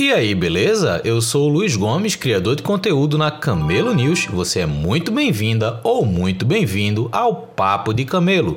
E aí, beleza? Eu sou o Luiz Gomes, criador de conteúdo na Camelo News. Você é muito bem-vinda ou muito bem-vindo ao Papo de Camelo,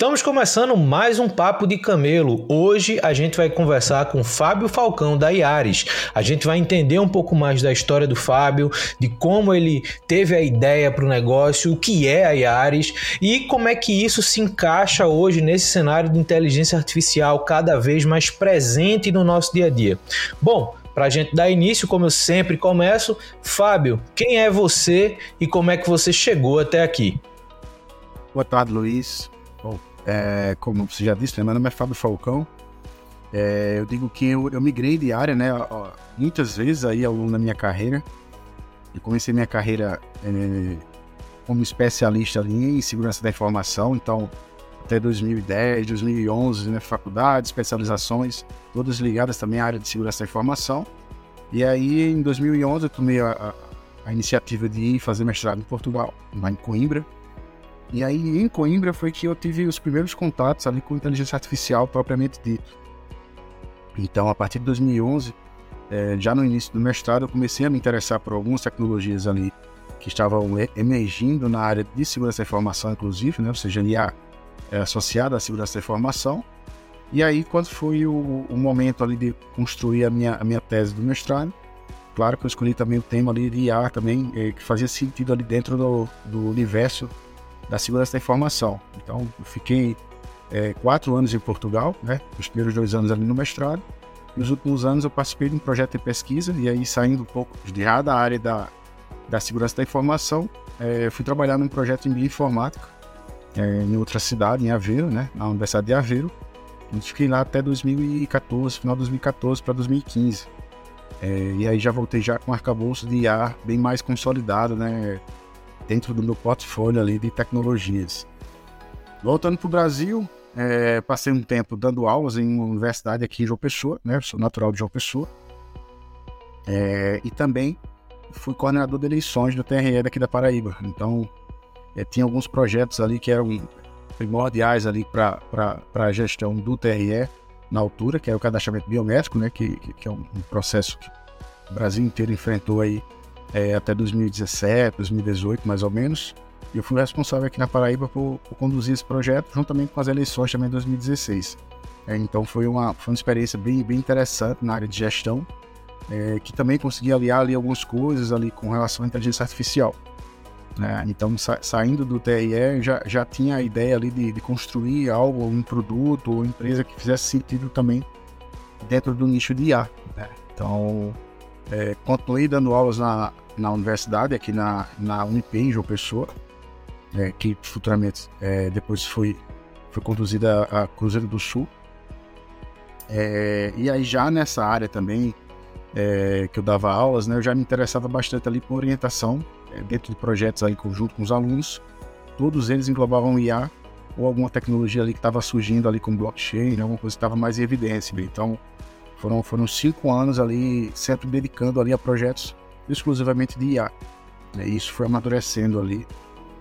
Estamos começando mais um Papo de Camelo. Hoje a gente vai conversar com Fábio Falcão da Iares. A gente vai entender um pouco mais da história do Fábio, de como ele teve a ideia para o negócio, o que é a Iares e como é que isso se encaixa hoje nesse cenário de inteligência artificial cada vez mais presente no nosso dia a dia. Bom, para a gente dar início, como eu sempre começo, Fábio, quem é você e como é que você chegou até aqui? Boa tarde, Luiz. É, como você já disse, né, meu nome é Fábio Falcão. É, eu digo que eu, eu, migrei de área, né? Muitas vezes aí ao longo da minha carreira. Eu comecei minha carreira é, como especialista ali em segurança da informação, então até 2010, 2011, né, faculdade, especializações, todas ligadas também à área de segurança da informação. E aí, em 2011, eu tomei a, a, a iniciativa de ir fazer mestrado em Portugal, lá em Coimbra. E aí, em Coimbra, foi que eu tive os primeiros contatos ali com inteligência artificial propriamente dito. Então, a partir de 2011, é, já no início do mestrado, eu comecei a me interessar por algumas tecnologias ali que estavam emergindo na área de segurança da informação, inclusive, né? ou seja, IA é, associada à segurança da informação. E aí, quando foi o, o, momento ali de construir a minha, a minha tese do mestrado, claro que eu escolhi também o tema ali de IA também, é, que fazia sentido ali dentro do, do universo da segurança da informação. Então, eu fiquei é, quatro anos em Portugal, né? Os primeiros dois anos ali no mestrado. Nos últimos anos eu participei de um projeto de pesquisa e aí saindo um pouco de da área da, da segurança da informação, é, fui trabalhar num projeto em bioinformática é, em outra cidade, em Aveiro, né? Na Universidade de Aveiro. E fiquei lá até 2014, final de 2014 para 2015. É, e aí já voltei já com um arcabouço de IA bem mais consolidado, né? Dentro do meu portfólio ali de tecnologias. Voltando para o Brasil, é, passei um tempo dando aulas em uma universidade aqui em João Pessoa, né? Sou natural de João Pessoa. É, e também fui coordenador de eleições do TRE daqui da Paraíba. Então, é, tinha alguns projetos ali que eram primordiais ali para a gestão do TRE na altura, que era o cadastramento biométrico, né? Que, que, que é um processo que o Brasil inteiro enfrentou aí é, até 2017, 2018 mais ou menos. E eu fui responsável aqui na Paraíba por, por conduzir esse projeto, juntamente com as eleições também em 2016. É, então foi uma, foi uma experiência bem, bem interessante na área de gestão, é, que também consegui aliar ali algumas coisas ali com relação à inteligência artificial. É, então, sa saindo do TRE, já, já tinha a ideia ali de, de construir algo, um produto ou empresa que fizesse sentido também dentro do nicho de IA. Né? Então, é, continuei dando aulas na, na universidade, aqui na, na Unip, em João Pessoa, é, que futuramente é, depois foi, foi conduzida a Cruzeiro do Sul. É, e aí já nessa área também é, que eu dava aulas, né, eu já me interessava bastante ali por orientação é, dentro de projetos aí conjunto com os alunos. Todos eles englobavam IA ou alguma tecnologia ali que estava surgindo ali com blockchain, alguma coisa que estava mais em evidência. Então, foram, foram cinco anos ali, sempre dedicando ali a projetos exclusivamente de IA. É, isso foi amadurecendo ali,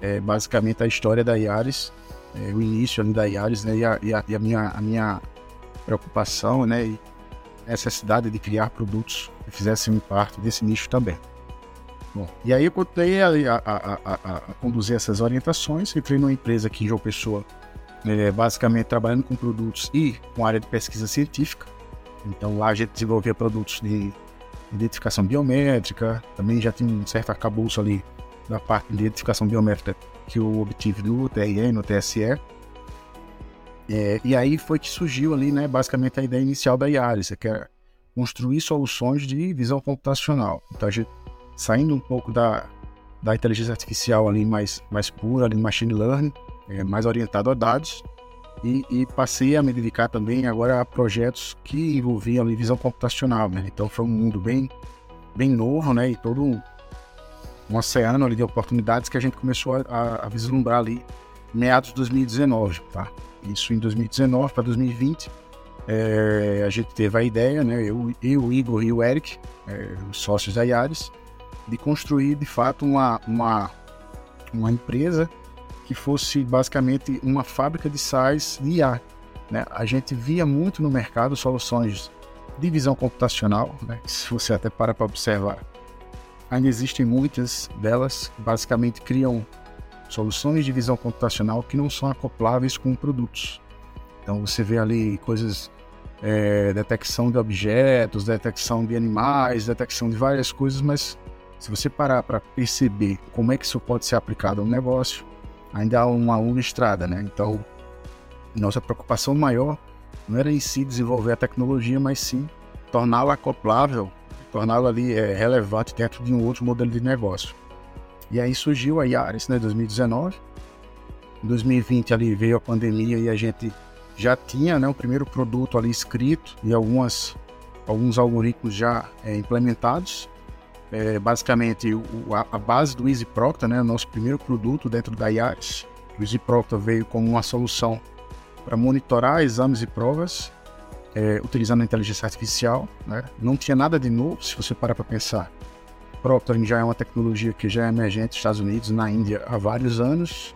é, basicamente a história da Iares, é, o início ali da Iares, né, e, a, e, a, e a, minha, a minha preocupação, né, e necessidade de criar produtos que fizessem parte desse nicho também. Bom, e aí eu continuei a, a, a, conduzir essas orientações, entrei numa empresa aqui em João Pessoa, é, basicamente trabalhando com produtos e com área de pesquisa científica, então lá a gente desenvolvia produtos de identificação biométrica, também já tinha um certo arcabouço ali da parte de identificação biométrica que eu obtive do TRE no TSE. É, e aí foi que surgiu ali, né, basicamente a ideia inicial da IARIS, que é construir soluções de visão computacional. Então a gente, saindo um pouco da, da inteligência artificial ali mais, mais pura, ali machine learning, é, mais orientado a dados. E, e, passei a me dedicar também agora a projetos que envolviam ali visão computacional, né? Então foi um mundo bem, bem novo, né? E todo um, um oceano ali de oportunidades que a gente começou a, a vislumbrar ali meados de 2019, tá? Isso em 2019 para 2020 é, a gente teve a ideia, né, eu, eu, o Igor e o Eric, é, os sócios da Yaris, de construir de fato uma, uma, uma empresa que fosse basicamente uma fábrica de sais de IA. Né? A gente via muito no mercado soluções de visão computacional, né? se você até para para observar, ainda existem muitas delas que basicamente criam soluções de visão computacional que não são acopláveis com produtos. Então você vê ali coisas é, detecção de objetos, detecção de animais, detecção de várias coisas, mas se você parar para perceber como é que isso pode ser aplicado a um negócio, ainda há uma longa estrada, né? Então, nossa preocupação maior não era em si desenvolver a tecnologia, mas sim torná-la acoplável, torná-la ali é, relevante dentro de um outro modelo de negócio. E aí surgiu a Yaris, né, 2019. Em 2020 ali veio a pandemia e a gente já tinha né, o primeiro produto ali escrito e algumas, alguns algoritmos já é, implementados. É, basicamente, o, a, a, base do Easy Proctor, né, nosso primeiro produto dentro da IAS. O Easy Proctor veio como uma solução para monitorar exames e provas é, utilizando a inteligência artificial. Né? Não tinha nada de novo, se você parar para pensar. Proctoring já é uma tecnologia que já é emergente nos Estados Unidos, na Índia, há vários anos.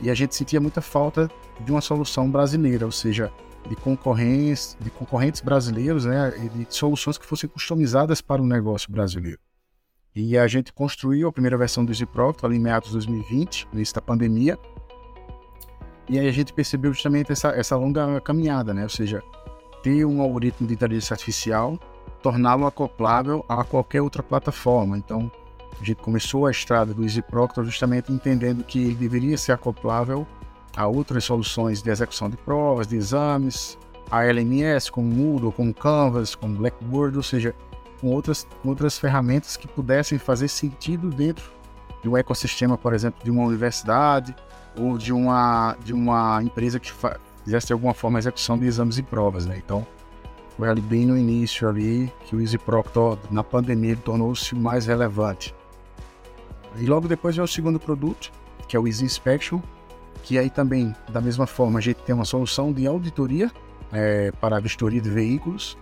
E a gente sentia muita falta de uma solução brasileira, ou seja, de concorrentes, de concorrentes brasileiros, né, e de soluções que fossem customizadas para o negócio brasileiro. E a gente construiu a primeira versão do EasyProctor ali em meados de 2020, no início da pandemia. E aí a gente percebeu justamente essa, essa longa caminhada, né? Ou seja, ter um algoritmo de inteligência artificial, torná-lo acoplável a qualquer outra plataforma. Então, a gente começou a estrada do EasyProctor justamente entendendo que ele deveria ser acoplável a outras soluções de execução de provas, de exames, a LMS, como Moodle, como Canvas, como Blackboard, ou seja, com outras, outras ferramentas que pudessem fazer sentido dentro de um ecossistema, por exemplo, de uma universidade ou de uma, de uma empresa que fizesse de alguma forma a execução de exames e provas. Né? Então, foi ali bem no início ali que o Easy Proctor, na pandemia, tornou-se mais relevante. E logo depois veio o segundo produto, que é o Easy Inspection, que aí também, da mesma forma, a gente tem uma solução de auditoria é, para a vistoria de veículos.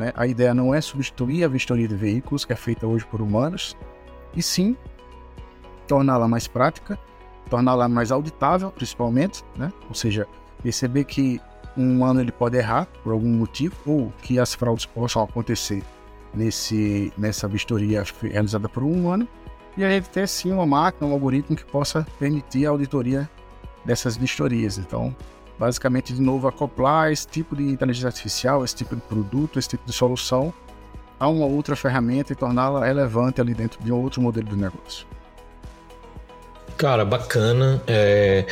Né? A ideia não é substituir a vistoria de veículos, que é feita hoje por humanos, e sim torná-la mais prática, torná-la mais auditável, principalmente, né? ou seja, perceber que um humano ele pode errar por algum motivo, ou que as fraudes possam acontecer nesse, nessa vistoria realizada por um humano, e a gente ter sim uma máquina, um algoritmo que possa permitir a auditoria dessas vistorias. Então, basicamente, de novo, acoplar esse tipo de inteligência artificial, esse tipo de produto, esse tipo de solução a uma outra ferramenta e torná-la relevante ali dentro de um outro modelo de negócio. Cara, bacana. É,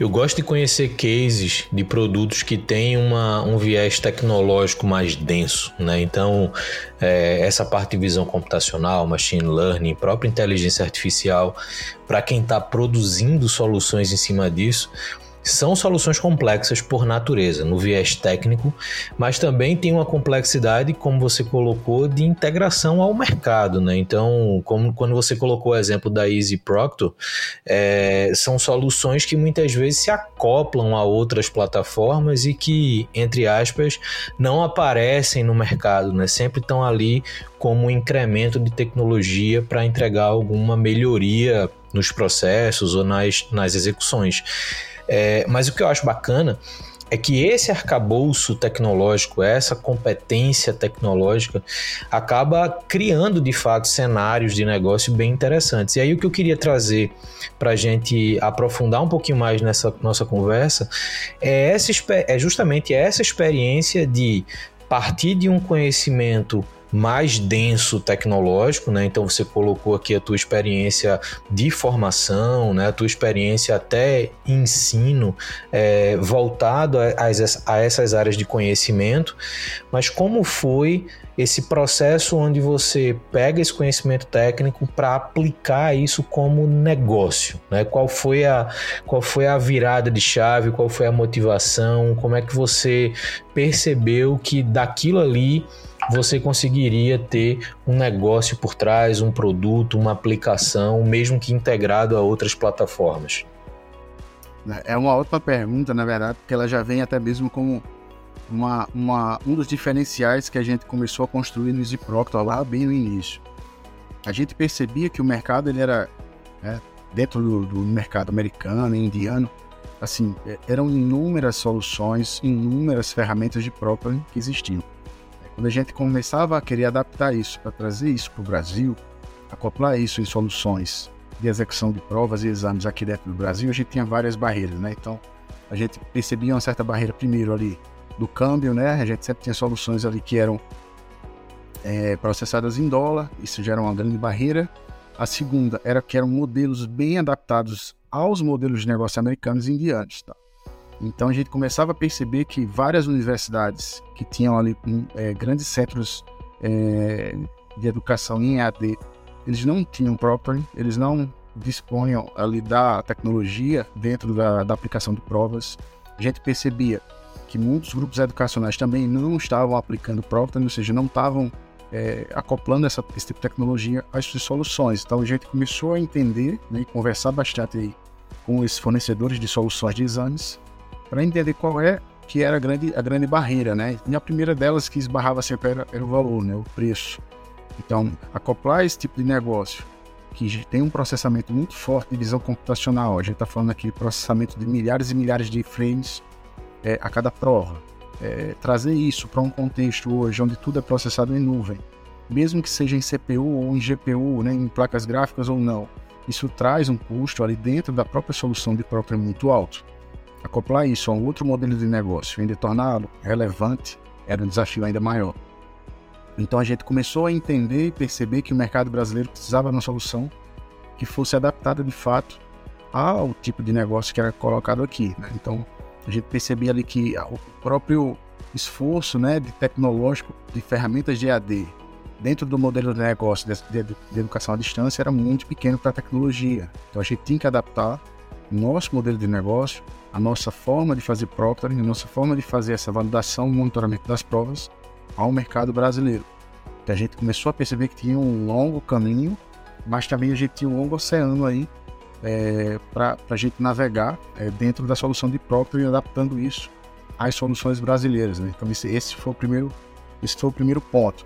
eu gosto de conhecer cases de produtos que têm uma, um viés tecnológico mais denso, né? Então, é, essa parte de visão computacional, machine learning, própria inteligência artificial, para quem está produzindo soluções em cima disso, são soluções complexas por natureza, no viés técnico, mas também tem uma complexidade, como você colocou, de integração ao mercado. Né? Então, como quando você colocou o exemplo da Easy Proctor, é, são soluções que muitas vezes se acoplam a outras plataformas e que, entre aspas, não aparecem no mercado, né? sempre estão ali como um incremento de tecnologia para entregar alguma melhoria nos processos ou nas, nas execuções. É, mas o que eu acho bacana é que esse arcabouço tecnológico, essa competência tecnológica, acaba criando de fato cenários de negócio bem interessantes. E aí o que eu queria trazer para a gente aprofundar um pouquinho mais nessa nossa conversa é, essa, é justamente essa experiência de partir de um conhecimento mais denso tecnológico, né? Então você colocou aqui a tua experiência de formação, né? A tua experiência até ensino é, voltado a, a, essas áreas de conhecimento, mas como foi esse processo onde você pega esse conhecimento técnico para aplicar isso como negócio, né? Qual foi a qual foi a virada de chave, qual foi a motivação, como é que você percebeu que daquilo ali você conseguiria ter um negócio por trás, um produto, uma aplicação, mesmo que integrado a outras plataformas? É uma ótima pergunta, na verdade, porque ela já vem até mesmo como uma, uma, um dos diferenciais que a gente começou a construir no Easy Proctor lá bem no início. A gente percebia que o mercado ele era né, dentro do, do, mercado americano indiano, assim é, eram inúmeras soluções, inúmeras ferramentas de Proctor que existiam. Quando a gente começava a querer adaptar isso para trazer isso para o Brasil, acoplar isso em soluções de execução de provas e exames aqui dentro do Brasil, a gente tinha várias barreiras, né? Então a gente percebia uma certa barreira primeiro ali do câmbio, né? A gente sempre tinha soluções ali que eram é, processadas em dólar, isso já era uma grande barreira. A segunda era que eram modelos bem adaptados aos modelos de negócio americanos e indianos, tá? Então a gente começava a perceber que várias universidades que tinham ali é, grandes centros é, de educação em EAD, eles não tinham property, eles não disponham ali da tecnologia dentro da, da aplicação de provas. A gente percebia que muitos grupos educacionais também não estavam aplicando Proctor, ou seja, não estavam é, acoplando essa, esse tipo de tecnologia às suas soluções. Então a gente começou a entender né, e conversar bastante aí com esses fornecedores de soluções de exames para entender qual é que era a grande, a grande barreira, né? E a primeira delas que esbarrava sempre era, era o valor, né? O preço. Então, acoplar esse tipo de negócio que tem um processamento muito forte de visão computacional, a gente está falando aqui de processamento de milhares e milhares de frames é, a cada prova. É, trazer isso para um contexto hoje onde tudo é processado em nuvem, mesmo que seja em CPU ou em GPU, né, em placas gráficas ou não, isso traz um custo ali dentro da própria solução de próprio muito alto. Acoplar isso a um outro modelo de negócio ainda torná-lo relevante era um desafio ainda maior. Então a gente começou a entender e perceber que o mercado brasileiro precisava de uma solução que fosse adaptada de fato ao tipo de negócio que era colocado aqui. Né? Então a gente percebia ali que o próprio esforço né, de tecnológico de ferramentas de EAD dentro do modelo de negócio de, de, de educação à distância era muito pequeno para a tecnologia. Então a gente tinha que adaptar nosso modelo de negócio, a nossa forma de fazer proctoring, a nossa forma de fazer essa validação, monitoramento das provas ao mercado brasileiro. Então a gente começou a perceber que tinha um longo caminho, mas também a gente tinha um longo oceano aí é, para a gente navegar é, dentro da solução de Proctor e adaptando isso às soluções brasileiras. Né? Então esse, esse, foi o primeiro, esse foi o primeiro ponto,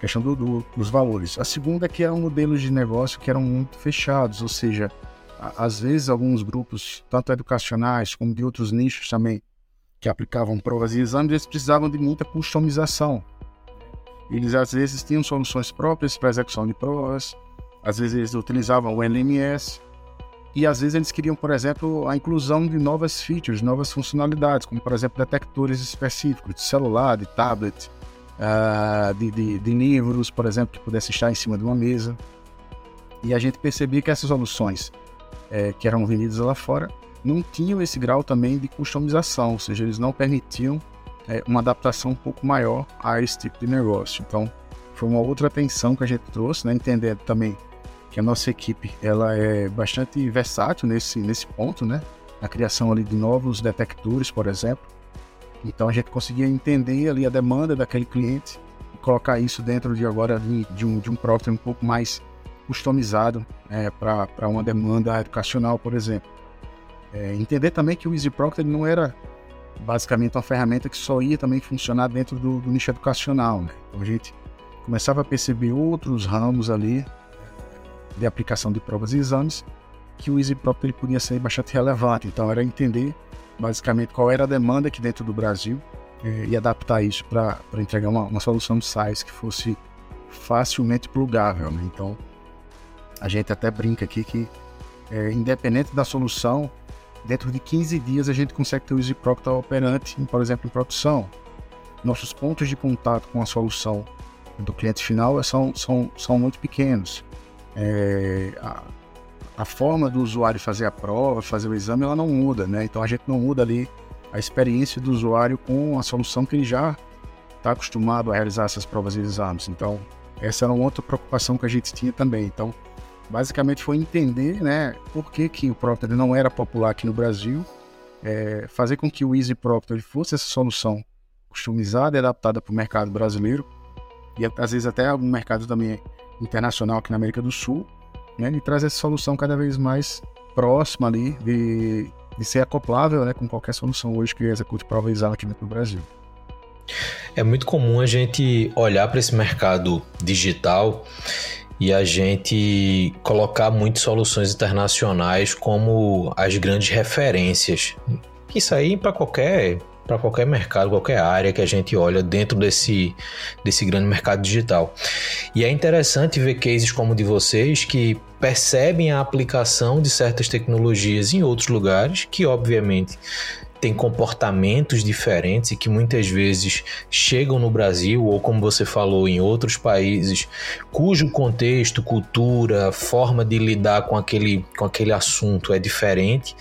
questão do, do, dos valores. A segunda é que eram modelos de negócio que eram muito fechados, ou seja, às vezes alguns grupos, tanto educacionais como de outros nichos também, que aplicavam provas e exames, eles precisavam de muita customização. Eles às vezes tinham soluções próprias para execução de provas, às vezes eles utilizavam o LMS, e às vezes eles queriam, por exemplo, a inclusão de novas features, novas funcionalidades, como por exemplo detectores específicos de celular, de tablet, uh, de, de, de, livros, por exemplo, que pudesse estar em cima de uma mesa. E a gente percebia que essas soluções é, que eram vendidas lá fora não tinham esse grau também de customização, ou seja, eles não permitiam é, uma adaptação um pouco maior a esse tipo de negócio. Então, foi uma outra atenção que a gente trouxe, né, entendendo também que a nossa equipe ela é bastante versátil nesse, nesse ponto, né? Na criação ali de novos detectores, por exemplo. Então a gente conseguia entender ali a demanda daquele cliente e colocar isso dentro de agora de um, de um software um pouco mais customizado é, para uma demanda educacional, por exemplo. É, entender também que o Easy Proctor não era basicamente uma ferramenta que só ia também funcionar dentro do, do nicho educacional. Né? Então a gente começava a perceber outros ramos ali de aplicação de provas e exames, que o EasyProp ele podia ser bastante relevante. Então, era entender basicamente qual era a demanda aqui dentro do Brasil eh, e adaptar isso para entregar uma, uma, solução de SaaS que fosse facilmente plugável. Né? Então, a gente até brinca aqui que, eh, independente da solução, dentro de 15 dias a gente consegue ter o EasyProp operante, por exemplo, em produção. Nossos pontos de contato com a solução do cliente final são, são, são muito pequenos. É, a, a forma do usuário fazer a prova, fazer o exame, ela não muda, né? Então a gente não muda ali a experiência do usuário com a solução que ele já está acostumado a realizar essas provas e exames. Então, essa era uma outra preocupação que a gente tinha também. Então, basicamente foi entender, né, por que, que o Proctor não era popular aqui no Brasil, é, fazer com que o Easy Proctor fosse essa solução customizada e adaptada para o mercado brasileiro e às vezes até algum mercado também internacional aqui na América do Sul, né, e trazer essa solução cada vez mais próxima ali de de ser acoplável né, com qualquer solução hoje que execute prova exame aqui no Brasil. É muito comum a gente olhar para esse mercado digital e a gente colocar muitas soluções internacionais como as grandes referências. Isso aí para qualquer para qualquer mercado, qualquer área que a gente olha dentro desse, desse grande mercado digital. E é interessante ver cases como o de vocês que percebem a aplicação de certas tecnologias em outros lugares, que obviamente têm comportamentos diferentes e que muitas vezes chegam no Brasil ou como você falou em outros países cujo contexto, cultura, forma de lidar com aquele, com aquele assunto é diferente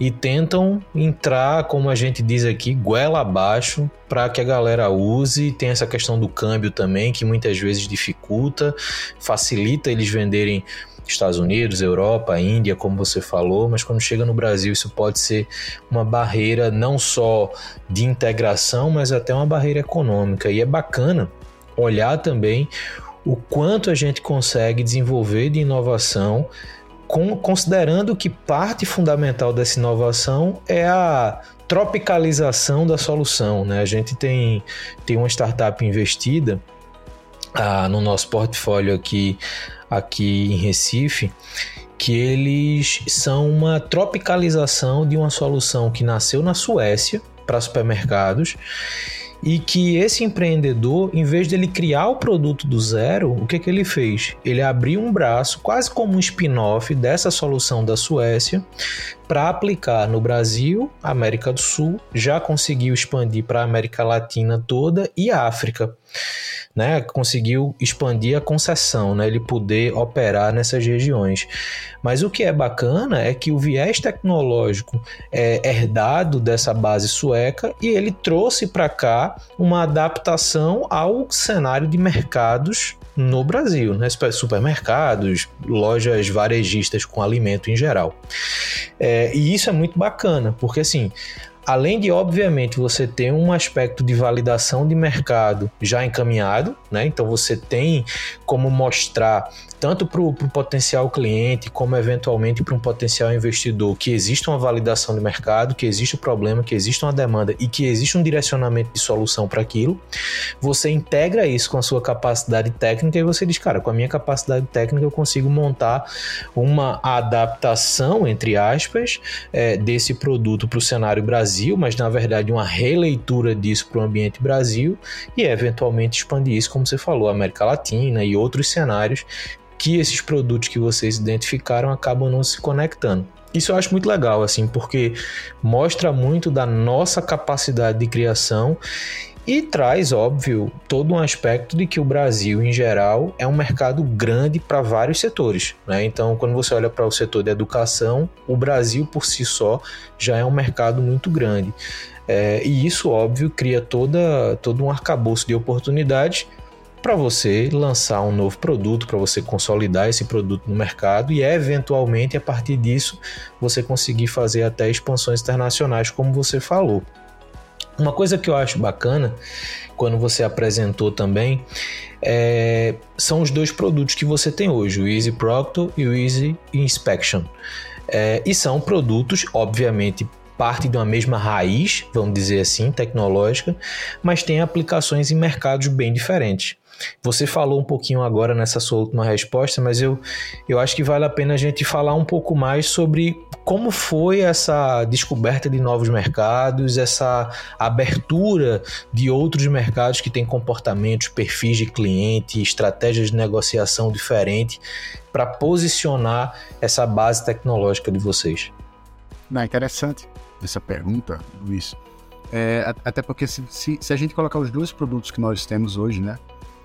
e tentam entrar, como a gente diz aqui, goela abaixo para que a galera use. Tem essa questão do câmbio também, que muitas vezes dificulta, facilita eles venderem Estados Unidos, Europa, Índia, como você falou, mas quando chega no Brasil isso pode ser uma barreira não só de integração, mas até uma barreira econômica. E é bacana olhar também o quanto a gente consegue desenvolver de inovação considerando que parte fundamental dessa inovação é a tropicalização da solução. Né? A gente tem, tem uma startup investida no nosso portfólio aqui, aqui em Recife, que eles são uma tropicalização de uma solução que nasceu na Suécia para supermercados e que esse empreendedor, em vez de ele criar o produto do zero, o que, que ele fez? Ele abriu um braço, quase como um spin-off dessa solução da Suécia, para aplicar no Brasil, América do Sul, já conseguiu expandir para a América Latina toda e África né, conseguiu expandir a concessão, né, ele poder operar nessas regiões. Mas o que é bacana é que o viés tecnológico é herdado dessa base sueca e ele trouxe para cá uma adaptação ao cenário de mercados no Brasil, né? supermercados, lojas varejistas com alimento em geral. É, e isso é muito bacana, porque assim além de, obviamente, você ter um aspecto de validação de mercado já encaminhado, né? Então você tem como mostrar tanto para o potencial cliente, como eventualmente para um potencial investidor, que existe uma validação de mercado, que existe o um problema, que existe uma demanda e que existe um direcionamento de solução para aquilo. Você integra isso com a sua capacidade técnica e você diz, cara, com a minha capacidade técnica eu consigo montar uma adaptação, entre aspas, é, desse produto para o cenário Brasil, mas na verdade uma releitura disso para o ambiente Brasil e eventualmente expandir isso, como você falou, América Latina e outros cenários que esses produtos que vocês identificaram acabam não se conectando. Isso eu acho muito legal, assim, porque mostra muito da nossa capacidade de criação e traz, óbvio, todo um aspecto de que o Brasil, em geral, é um mercado grande para vários setores. Né? Então, quando você olha para o setor de educação, o Brasil por si só já é um mercado muito grande. É, e isso, óbvio, cria toda, todo um arcabouço de oportunidades para você lançar um novo produto, para você consolidar esse produto no mercado e eventualmente a partir disso você conseguir fazer até expansões internacionais, como você falou. Uma coisa que eu acho bacana quando você apresentou também é, são os dois produtos que você tem hoje, o Easy Proctor e o Easy Inspection. É, e são produtos, obviamente, parte de uma mesma raiz, vamos dizer assim, tecnológica, mas tem aplicações em mercados bem diferentes. Você falou um pouquinho agora nessa sua última resposta, mas eu, eu acho que vale a pena a gente falar um pouco mais sobre como foi essa descoberta de novos mercados, essa abertura de outros mercados que têm comportamentos, perfis de cliente, estratégias de negociação diferentes para posicionar essa base tecnológica de vocês. Não, interessante essa pergunta, Luiz. É, até porque se, se, se, a gente colocar os dois produtos que nós temos hoje, né?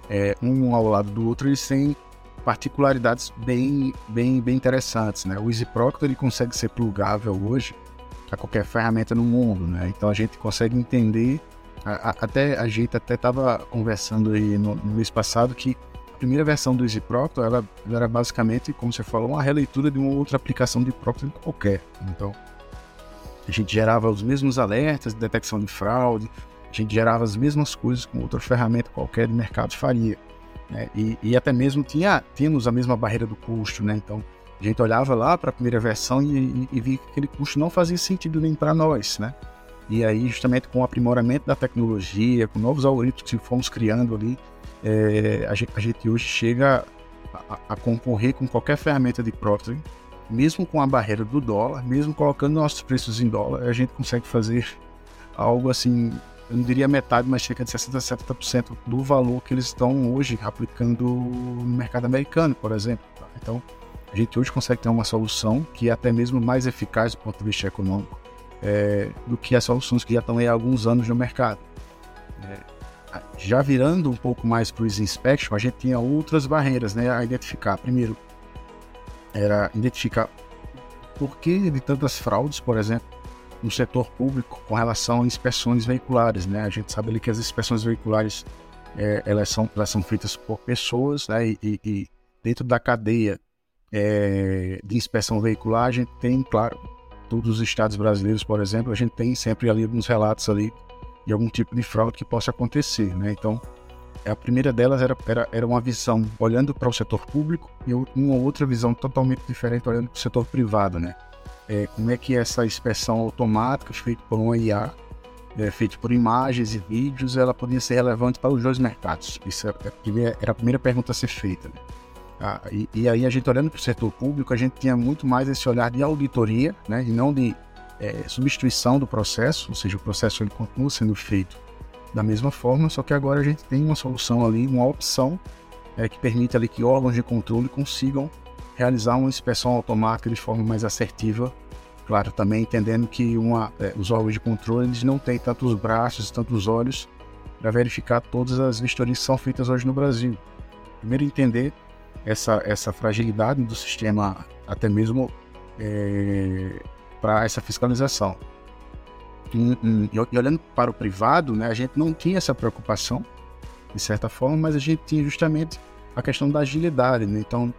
É, um ao lado do outro, eles têm particularidades bem, bem, bem interessantes, né? O Easy Proctor ele consegue ser plugável hoje a qualquer ferramenta no mundo, né? Então a gente consegue entender, a, a, até a gente até estava conversando aí no, no, mês passado que a primeira versão do Easy Proctor ela, ela, era basicamente, como você falou, uma releitura de uma outra aplicação de Proctor qualquer. Então a gente gerava os mesmos alertas de detecção de fraude, a gente gerava as mesmas coisas com outra ferramenta qualquer de mercado faria. Né? E, e, até mesmo tinha, tínhamos a mesma barreira do custo, né? Então, a gente olhava lá para a primeira versão e, e, e, via que aquele custo não fazia sentido nem para nós, né? E aí, justamente com o aprimoramento da tecnologia, com novos algoritmos que fomos criando ali, é, a, gente, a, gente, hoje chega a, a, concorrer com qualquer ferramenta de proctoring, mesmo com a barreira do dólar, mesmo colocando nossos preços em dólar, a gente consegue fazer algo assim eu não diria metade, mas cerca de 60% a 70% do valor que eles estão hoje aplicando no mercado americano, por exemplo. Tá? Então, a gente hoje consegue ter uma solução que é até mesmo mais eficaz do ponto de vista econômico é, do que as soluções que já estão aí há alguns anos no mercado. É, já virando um pouco mais para o Easy Inspection, a gente tinha outras barreiras né, a identificar. Primeiro, era identificar por que de tantas fraudes, por exemplo, no setor público com relação a inspeções veiculares, né? A gente sabe ali que as inspeções veiculares é, elas, são, elas são feitas por pessoas, né? E, e, e dentro da cadeia é, de inspeção veicular, a gente tem, claro, todos os estados brasileiros, por exemplo, a gente tem sempre ali alguns relatos ali de algum tipo de fraude que possa acontecer, né? Então, a primeira delas era, era, era uma visão olhando para o setor público e uma outra visão totalmente diferente olhando para o setor privado, né? É, como é que essa inspeção automática feita por um IA, é, feita por imagens e vídeos, ela podia ser relevante para os dois mercados. Isso é, é era a primeira pergunta a ser feita. Né? Ah, e, e, aí a gente olhando para o setor público, a gente tinha muito mais esse olhar de auditoria, né, e não de é, substituição do processo, ou seja, o processo ele continua sendo feito da mesma forma, só que agora a gente tem uma solução ali, uma opção é, que permite ali que órgãos de controle consigam realizar uma inspeção automática de forma mais assertiva. Claro, também entendendo que uma, é, os órgãos de controle eles não têm tantos braços, tantos olhos para verificar todas as vistorias que são feitas hoje no Brasil. Primeiro, entender essa, essa fragilidade do sistema, até mesmo é, para essa fiscalização. E, e, olhando para o privado, né, a gente não tinha essa preocupação, de certa forma, mas a gente tinha justamente a questão da agilidade. Né? Então,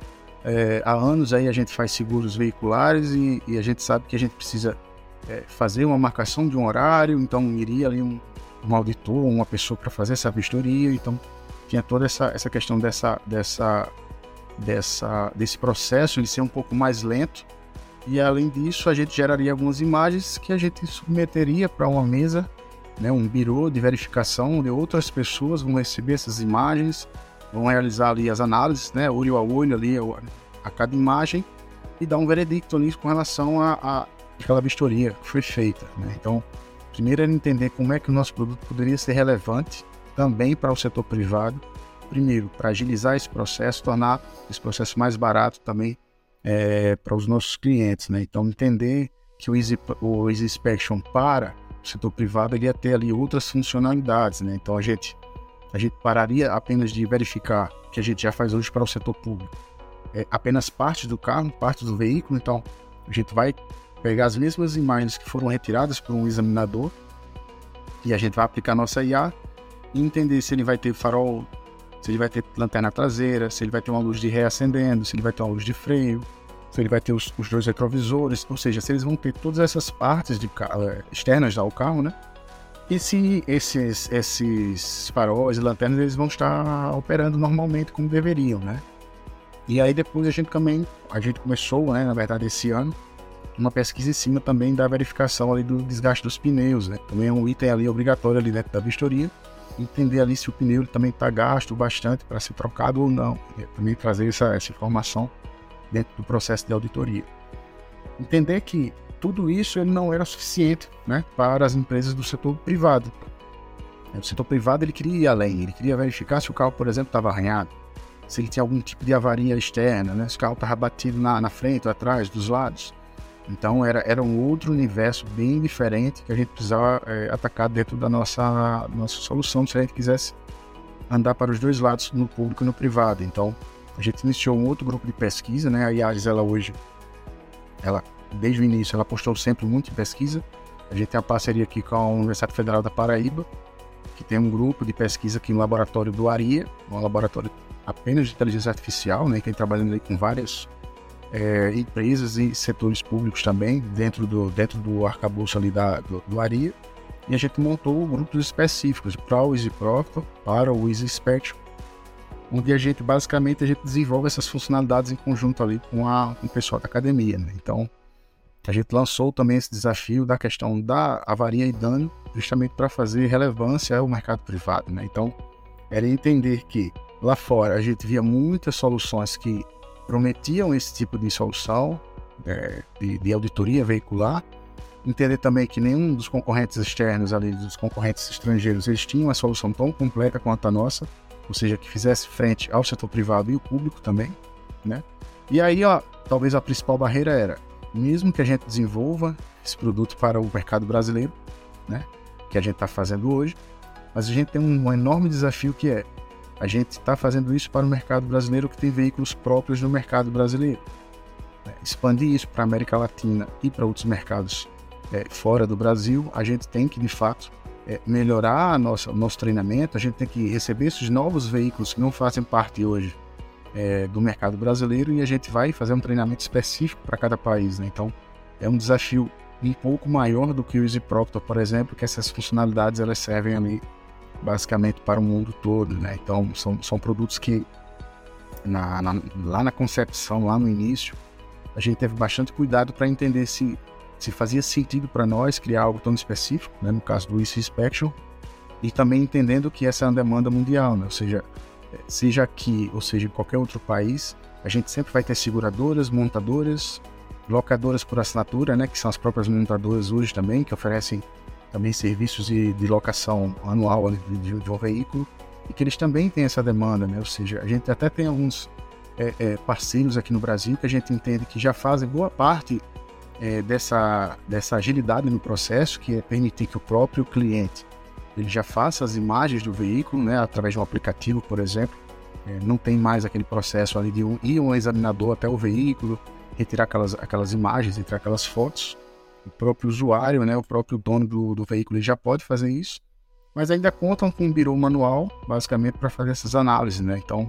é, há anos aí a gente faz seguros veiculares e, e a gente sabe que a gente precisa é, fazer uma marcação de um horário, então iria ali um, um auditor, uma pessoa para fazer essa vistoria, então tinha toda essa, essa questão dessa, dessa, dessa, desse processo de ser um pouco mais lento. E além disso, a gente geraria algumas imagens que a gente submeteria para uma mesa, né, um birô de verificação, onde outras pessoas vão receber essas imagens, vão realizar ali as análises, né, olho a olho ali a cada imagem e dar um veredicto ali com relação a, a aquela vistoria que foi feita. Né? Então, primeiro era entender como é que o nosso produto poderia ser relevante também para o setor privado. Primeiro, para agilizar esse processo, tornar esse processo mais barato também é, para os nossos clientes. Né? Então, entender que o Easy, o Easy Inspection para o setor privado ele ia ter ali outras funcionalidades. Né? Então, a gente a gente pararia apenas de verificar, que a gente já faz hoje para o setor público, é apenas parte do carro, parte do veículo. Então, a gente vai pegar as mesmas imagens que foram retiradas por um examinador e a gente vai aplicar nossa IA e entender se ele vai ter farol, se ele vai ter lanterna traseira, se ele vai ter uma luz de ré acendendo, se ele vai ter uma luz de freio, se ele vai ter os, os dois retrovisores, ou seja, se eles vão ter todas essas partes de, é, externas ao carro, né? E se esses, esses faróis e lanternas eles vão estar operando normalmente como deveriam, né? E aí depois a gente também, a gente começou, né, na verdade esse ano, uma pesquisa em cima também da verificação ali do desgaste dos pneus, né? Também é um item ali obrigatório ali dentro da vistoria, entender ali se o pneu também está gasto bastante para ser trocado ou não. E também trazer essa, essa informação dentro do processo de auditoria. Entender que tudo isso ele não era suficiente né, para as empresas do setor privado. O setor privado ele queria ir além, ele queria verificar se o carro, por exemplo, estava arranhado, se ele tinha algum tipo de avaria externa, né, se o carro estava batido na, na frente atrás, dos lados. Então era, era um outro universo bem diferente que a gente precisava é, atacar dentro da nossa, nossa solução se a gente quisesse andar para os dois lados, no público e no privado. Então, a gente iniciou um outro grupo de pesquisa, né? A IARES, ela hoje, ela, desde o início, ela apostou sempre muito em pesquisa. A gente tem a parceria aqui com a Universidade Federal da Paraíba, que tem um grupo de pesquisa aqui no laboratório do ARIA, um laboratório apenas de inteligência artificial, né? Que tem trabalhando aí com várias é, empresas e setores públicos também, dentro do, dentro do arcabouço ali da, do, do ARIA. E a gente montou grupos específicos para o Easy Proctor, para o Easy Spectrum, onde a gente basicamente a gente desenvolve essas funcionalidades em conjunto ali com, a, com o pessoal da academia. Né? Então, a gente lançou também esse desafio da questão da avaria e dano, justamente para fazer relevância ao mercado privado. Né? Então, era entender que lá fora a gente via muitas soluções que prometiam esse tipo de solução é, de, de auditoria veicular, entender também que nenhum dos concorrentes externos ali, dos concorrentes estrangeiros, eles tinham uma solução tão completa quanto a nossa, ou seja, que fizesse frente ao setor privado e o público também, né? E aí, ó, talvez a principal barreira era, mesmo que a gente desenvolva esse produto para o mercado brasileiro, né? Que a gente está fazendo hoje, mas a gente tem um, enorme desafio que é a gente está fazendo isso para o mercado brasileiro que tem veículos próprios no mercado brasileiro. Né? Expandir isso para a América Latina e para outros mercados é, fora do Brasil, a gente tem que, de fato, é, melhorar a nossa, o nosso treinamento, a gente tem que receber esses novos veículos que não fazem parte hoje é, do mercado brasileiro e a gente vai fazer um treinamento específico para cada país. Né? Então, é um desafio um pouco maior do que o Easy Proctor, por exemplo, que essas funcionalidades elas servem ali basicamente para o mundo todo. Né? Então, são, são produtos que na, na, lá na concepção, lá no início, a gente teve bastante cuidado para entender se se fazia sentido para nós criar algo tão específico, né, no caso do Easy Inspection, e também entendendo que essa é uma demanda mundial, né, ou seja, seja aqui ou seja em qualquer outro país, a gente sempre vai ter seguradoras, montadoras, locadoras por assinatura, né, que são as próprias montadoras hoje também, que oferecem também serviços de, de locação anual de, de, um veículo, e que eles também têm essa demanda, né, ou seja, a gente até tem alguns é, é, parceiros aqui no Brasil que a gente entende que já fazem boa parte é, dessa, dessa agilidade no processo, que é permitir que o próprio cliente ele já faça as imagens do veículo, né, através de um aplicativo, por exemplo. É, não tem mais aquele processo ali de um, ir um examinador até o veículo, retirar aquelas, aquelas imagens, retirar aquelas fotos. O próprio usuário, né, o próprio dono do, do veículo, ele já pode fazer isso, mas ainda contam com um birô manual, basicamente, para fazer essas análises. Né? Então,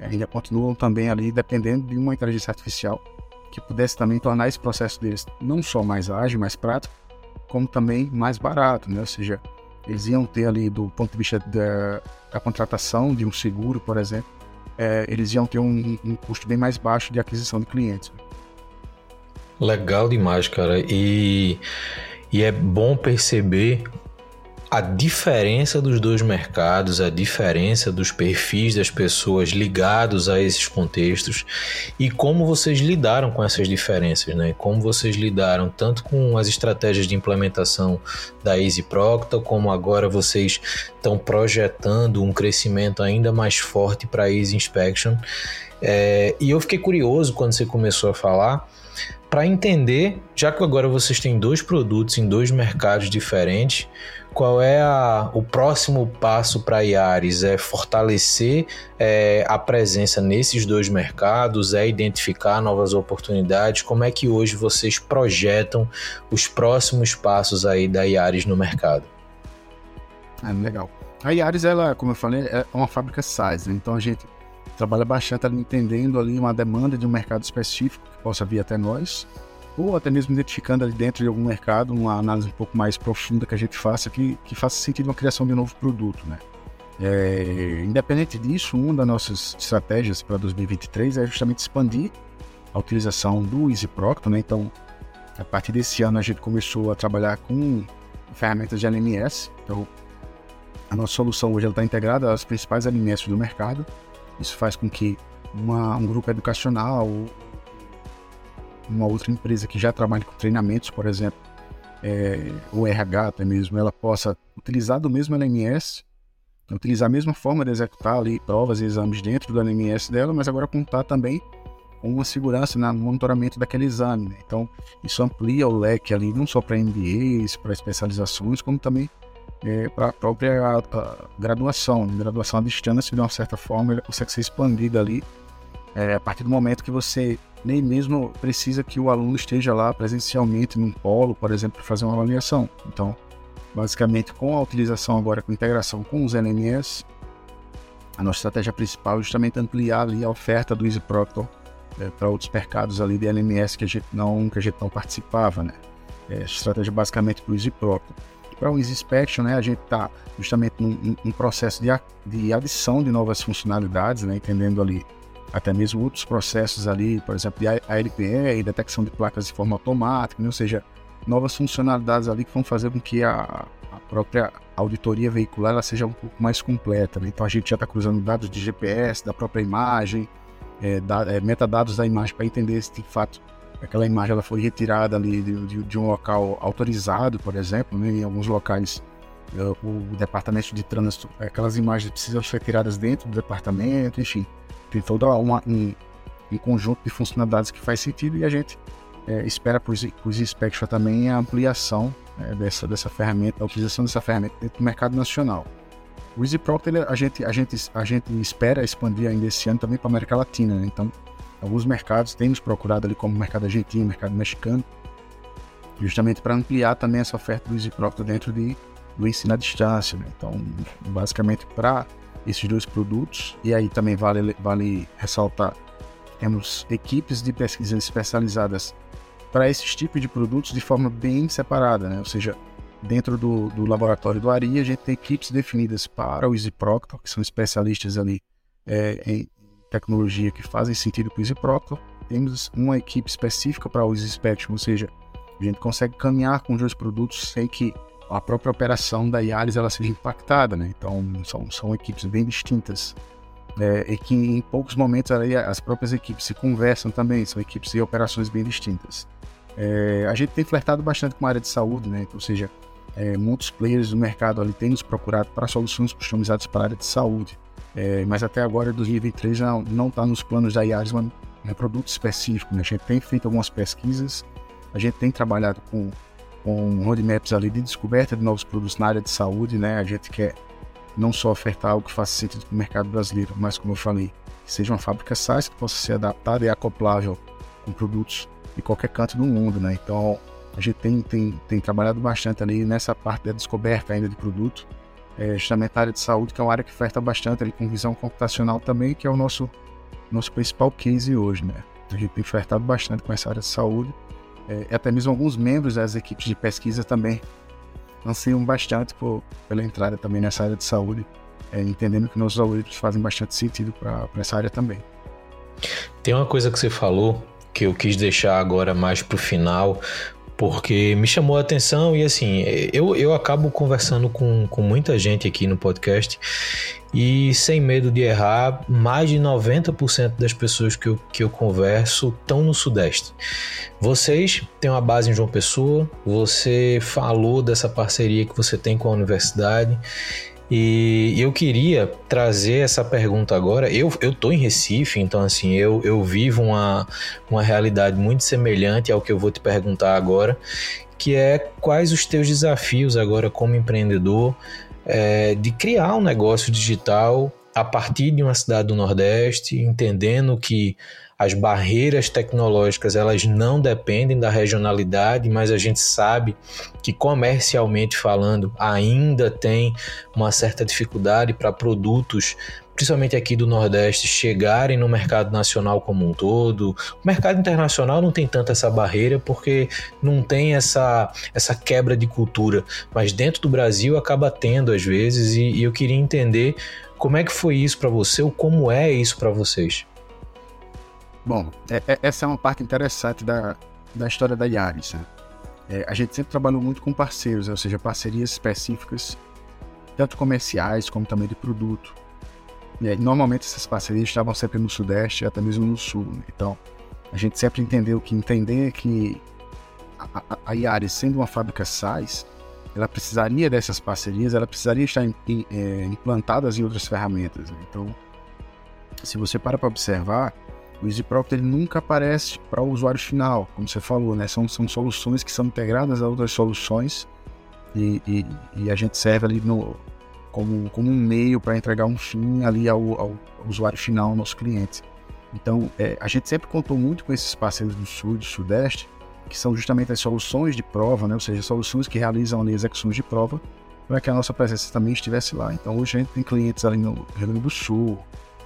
ainda continuam também ali dependendo de uma inteligência artificial que pudesse também tornar esse processo deles não só mais ágil, mais prático, como também mais barato, né? Ou seja, eles iam ter ali, do ponto de vista da, da contratação de um seguro, por exemplo, é, eles iam ter um, um, custo bem mais baixo de aquisição de clientes. Legal demais, cara. E, e é bom perceber a diferença dos dois mercados, a diferença dos perfis das pessoas ligados a esses contextos e como vocês lidaram com essas diferenças, né? Como vocês lidaram tanto com as estratégias de implementação da Easy Proctor, como agora vocês estão projetando um crescimento ainda mais forte para a Easy Inspection. É, e eu fiquei curioso quando você começou a falar para entender, já que agora vocês têm dois produtos em dois mercados diferentes, qual é a, o próximo passo para a Iares? É fortalecer é, a presença nesses dois mercados? É identificar novas oportunidades? Como é que hoje vocês projetam os próximos passos aí da Iares no mercado? É, legal. A Iares, ela, como eu falei, é uma fábrica size, né? então a gente trabalha bastante entendendo ali uma demanda de um mercado específico que possa vir até nós ou até mesmo identificando ali dentro de algum mercado uma análise um pouco mais profunda que a gente faça, que, que faça sentido uma criação de um novo produto, né? É, independente disso, uma das nossas estratégias para 2023 é justamente expandir a utilização do Easy Proctor, né? Então, a partir desse ano a gente começou a trabalhar com ferramentas de LMS. Então, a nossa solução hoje está integrada às principais LMS do mercado. Isso faz com que uma, um grupo educacional uma outra empresa que já trabalha com treinamentos, por exemplo, é, o RH até mesmo, ela possa utilizar do mesmo LMS, utilizar a mesma forma de executar ali provas e exames dentro do LMS dela, mas agora contar também com uma segurança no monitoramento daquele exame. Né? Então, isso amplia o leque ali, não só para MBAs, para especializações, como também é, para a própria graduação. A graduação à distância, de uma certa forma, ele consegue ser expandida ali é, a partir do momento que você nem mesmo precisa que o aluno esteja lá presencialmente num polo, por exemplo, para fazer uma avaliação. Então, basicamente, com a utilização agora, com a integração com os LMS, a nossa estratégia principal é justamente ampliar ali a oferta do Easy é, para outros mercados ali de LMS que a gente não, que a gente não participava, né? É, estratégia basicamente para o Easy. Para o Easy Inspection, né, a gente está justamente num, num processo de, de adição de novas funcionalidades, né, entendendo ali até mesmo outros processos ali, por exemplo, de ALPR, detecção de placas de forma automática, né? ou seja, novas funcionalidades ali que vão fazer com que a, a própria auditoria veicular ela seja um pouco mais completa. Né? Então a gente já está cruzando dados de GPS, da própria imagem, é, da, é, metadados da imagem para entender se de fato aquela imagem ela foi retirada ali de, de, de um local autorizado, por exemplo, né? em alguns locais é, o departamento de trânsito, aquelas imagens precisam ser tiradas dentro do departamento, enfim tem todo um, um, conjunto de funcionalidades que faz sentido e a gente é, espera para os Spectra também a ampliação é, dessa, dessa ferramenta, a utilização dessa ferramenta dentro do mercado nacional. O Easy Proctor, a gente, a, gente, a gente espera expandir ainda esse ano também para a América Latina, né? então alguns mercados têm nos procurado ali como o mercado argentino, mercado mexicano, justamente para ampliar também essa oferta do Easy Proctor dentro de, do ensino à distância. Né? Então, basicamente, para esses dois produtos. E aí também vale, vale ressaltar temos equipes de pesquisa especializadas para esses tipos de produtos de forma bem separada, né? Ou seja, dentro do, do laboratório do ARI, a gente tem equipes definidas para o Easy Proctor, que são especialistas ali é, em tecnologia que fazem sentido para o Easy Proctor. Temos uma equipe específica para o Easy Spectrum, ou seja, a gente consegue caminhar com os dois produtos sem que a própria operação da Yaris ela seja impactada, né? Então são, são equipes bem distintas é, e que em poucos momentos as próprias equipes se conversam também, são equipes e operações bem distintas. É, a gente tem flertado bastante com a área de saúde, né? Ou seja, é, muitos players do mercado ali têm nos procurado para soluções customizadas para a área de saúde, é, mas até agora 2023 não está nos planos da Yaris, é produto específico. Né? A gente tem feito algumas pesquisas, a gente tem trabalhado com com roadmaps ali de descoberta de novos produtos na área de saúde, né? A gente quer não só ofertar algo que faça sentido para o mercado brasileiro, mas como eu falei, que seja uma fábrica SaaS que possa ser adaptada e acoplável com produtos de qualquer canto do mundo, né? Então, a gente tem, tem, tem trabalhado bastante ali nessa parte da descoberta ainda de produto, é, justamente na área de saúde, que é uma área que oferta bastante ali com visão computacional também, que é o nosso, nosso principal case hoje, né? A gente tem ofertado bastante com essa área de saúde é, até mesmo alguns membros das equipes de pesquisa também anseiam bastante por, pela entrada também nessa área de saúde, é, entendendo que nossos algoritmos fazem bastante sentido para essa área também. Tem uma coisa que você falou que eu quis deixar agora mais para o final, porque me chamou a atenção e assim, eu, eu acabo conversando com, com muita gente aqui no podcast e sem medo de errar, mais de 90% das pessoas que eu, que eu converso estão no Sudeste. Vocês têm uma base em João Pessoa, você falou dessa parceria que você tem com a universidade e eu queria trazer essa pergunta agora. Eu, eu tô em Recife, então assim, eu, eu vivo uma, uma realidade muito semelhante ao que eu vou te perguntar agora, que é quais os teus desafios agora como empreendedor é, de criar um negócio digital a partir de uma cidade do Nordeste, entendendo que as barreiras tecnológicas elas não dependem da regionalidade, mas a gente sabe que comercialmente falando ainda tem uma certa dificuldade para produtos principalmente aqui do Nordeste, chegarem no mercado nacional como um todo. O mercado internacional não tem tanta essa barreira porque não tem essa, essa quebra de cultura, mas dentro do Brasil acaba tendo às vezes, e, e eu queria entender como é que foi isso para você ou como é isso para vocês. Bom, é, é, essa é uma parte interessante da, da história da Yaris. Né? É, a gente sempre trabalhou muito com parceiros, ou seja, parcerias específicas, tanto comerciais como também de produto. Normalmente essas parcerias estavam sempre no Sudeste até mesmo no Sul. Né? Então, a gente sempre entendeu que entender que a, a, a Yaris, sendo uma fábrica SaaS, ela precisaria dessas parcerias, ela precisaria estar em, em, é, implantadas em outras ferramentas. Né? Então, se você para para observar, o Easy Proctor ele nunca aparece para o usuário final, como você falou, né? São, são soluções que são integradas a outras soluções e, e, e a gente serve ali no, como, como um meio para entregar um fim ali ao, ao, usuário final, ao nosso cliente. Então, é, a gente sempre contou muito com esses parceiros do Sul e do Sudeste, que são justamente as soluções de prova, né? ou seja, soluções que realizam ali execuções de prova, para que a nossa presença também estivesse lá. Então, hoje a gente tem clientes ali no Rio Grande do Sul,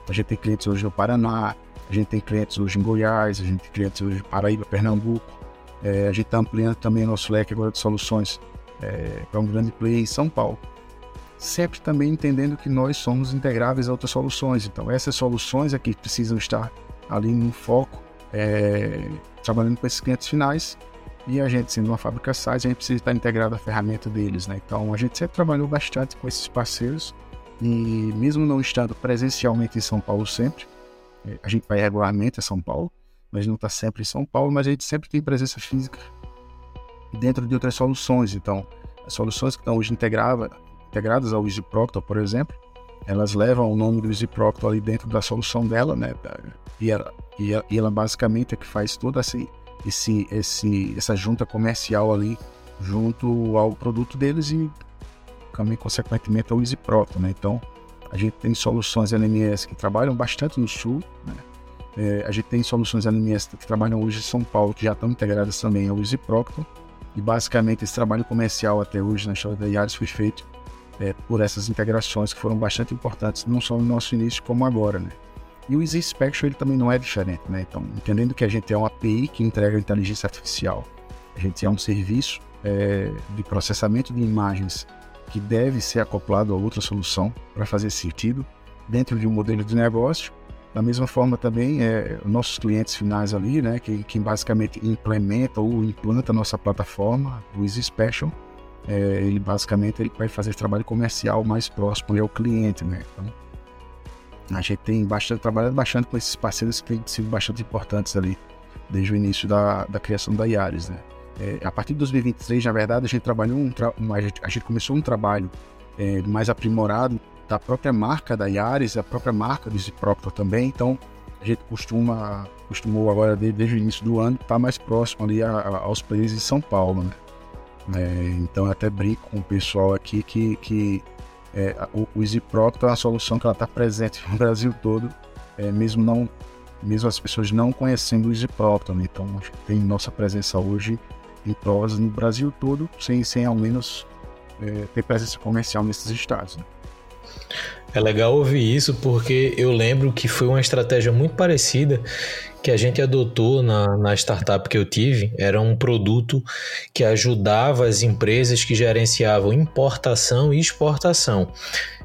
a gente tem clientes hoje no Paraná, a gente tem clientes hoje em Goiás, a gente tem clientes hoje em Paraíba, Pernambuco. É, a gente está ampliando também nosso leque agora de soluções é, para um grande player em São Paulo sempre também entendendo que nós somos integráveis a outras soluções. Então, essas soluções aqui precisam estar ali no foco, é, trabalhando com esses clientes finais. E a gente, sendo uma fábrica SaaS, a gente precisa estar integrado à ferramenta deles. Né? Então, a gente sempre trabalhou bastante com esses parceiros. E mesmo não estando presencialmente em São Paulo sempre, é, a gente vai regularmente a São Paulo, mas não está sempre em São Paulo, mas a gente sempre tem presença física dentro de outras soluções. Então, as soluções que estão hoje integradas, integradas ao EasyProctor, por exemplo, elas levam o nome do EasyProctor ali dentro da solução dela, né? E ela, e ela, e ela basicamente é que faz toda esse, esse, esse, essa junta comercial ali junto ao produto deles e também, consequentemente, ao EasyProctor, né? Então, a gente tem soluções LMS que trabalham bastante no Sul, né? É, a gente tem soluções LMS que trabalham hoje em São Paulo, que já estão integradas também ao EasyProctor. E basicamente esse trabalho comercial até hoje na história da Yaris foi feito é, por essas integrações que foram bastante importantes, não só no nosso início como agora, né? E o Easy ele também não é diferente, né? Então, entendendo que a gente é uma API que entrega inteligência artificial, a gente é um serviço é, de processamento de imagens que deve ser acoplado a outra solução para fazer sentido dentro de um modelo de negócio. Da mesma forma também, é, nossos clientes finais ali, né, que, que basicamente implementa ou implanta a nossa plataforma, o Easy Special, é, ele basicamente ele vai fazer trabalho comercial mais próximo ao cliente, né? Então, a gente tem bastante trabalhado bastante com esses parceiros que têm sido bastante importantes ali desde o início da, da criação da Yaris, né? É, a partir de 2023, na verdade, a gente trabalhou um, tra a, gente, a começou um trabalho é, mais aprimorado da própria marca da Yaris, a própria marca do Proctor também. Então, a gente costuma costumou agora desde, desde o início do ano estar tá mais próximo ali a, a, aos players em São Paulo, né? É, então eu até brinco com o pessoal aqui que, que é, o, o é uma solução que ela está presente no Brasil todo, é, mesmo não mesmo as pessoas não conhecendo o Proctor. Né? Então tem nossa presença hoje em provas no Brasil todo, sem, sem ao menos é, ter presença comercial nesses estados. Né? É legal ouvir isso porque eu lembro que foi uma estratégia muito parecida que a gente adotou na, na startup que eu tive. Era um produto que ajudava as empresas que gerenciavam importação e exportação.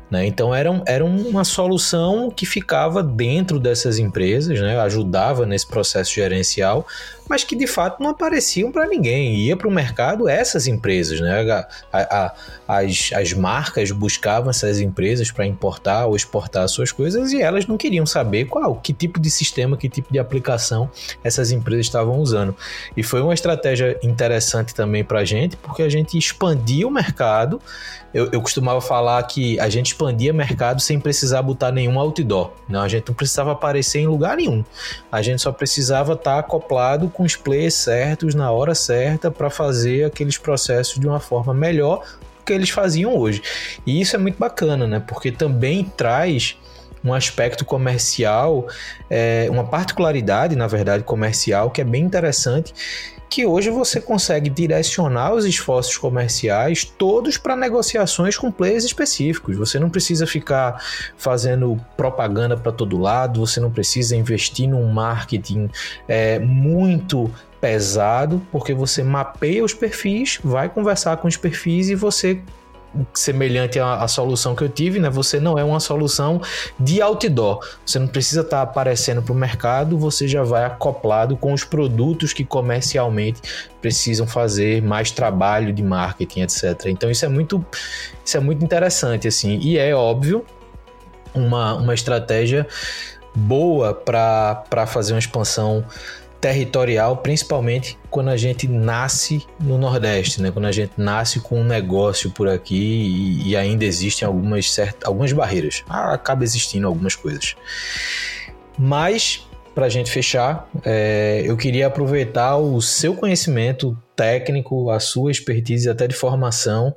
Né? Então era, era uma solução que ficava dentro dessas empresas, né? ajudava nesse processo gerencial, mas que de fato não apareciam para ninguém. Ia para o mercado essas empresas, né? A, a, as, as marcas buscavam essas empresas para importar ou exportar suas coisas e elas não queriam saber qual, que tipo de sistema, que tipo de aplicação essas empresas estavam usando. E foi uma estratégia interessante também para a gente, porque a gente expandia o mercado. Eu, eu costumava falar que a gente expandia mercado sem precisar botar nenhum outdoor. Não, a gente não precisava aparecer em lugar nenhum. A gente só precisava estar tá acoplado com os players certos na hora certa para fazer aqueles processos de uma forma melhor do que eles faziam hoje. E isso é muito bacana, né? Porque também traz um aspecto comercial, é, uma particularidade, na verdade, comercial, que é bem interessante, que hoje você consegue direcionar os esforços comerciais todos para negociações com players específicos. Você não precisa ficar fazendo propaganda para todo lado, você não precisa investir num marketing é, muito pesado, porque você mapeia os perfis, vai conversar com os perfis e você semelhante à, à, solução que eu tive, né? Você não é uma solução de outdoor. Você não precisa estar tá aparecendo para o mercado, você já vai acoplado com os produtos que comercialmente precisam fazer mais trabalho de marketing, etc. Então isso é muito, isso é muito interessante, assim. E é óbvio uma, uma estratégia boa para fazer uma expansão territorial, principalmente quando a gente nasce no Nordeste, né? quando a gente nasce com um negócio por aqui e, e ainda existem algumas, certas, algumas barreiras. Ah, acaba existindo algumas coisas. Mas para a gente fechar, é, eu queria aproveitar o seu conhecimento técnico, a sua expertise até de formação,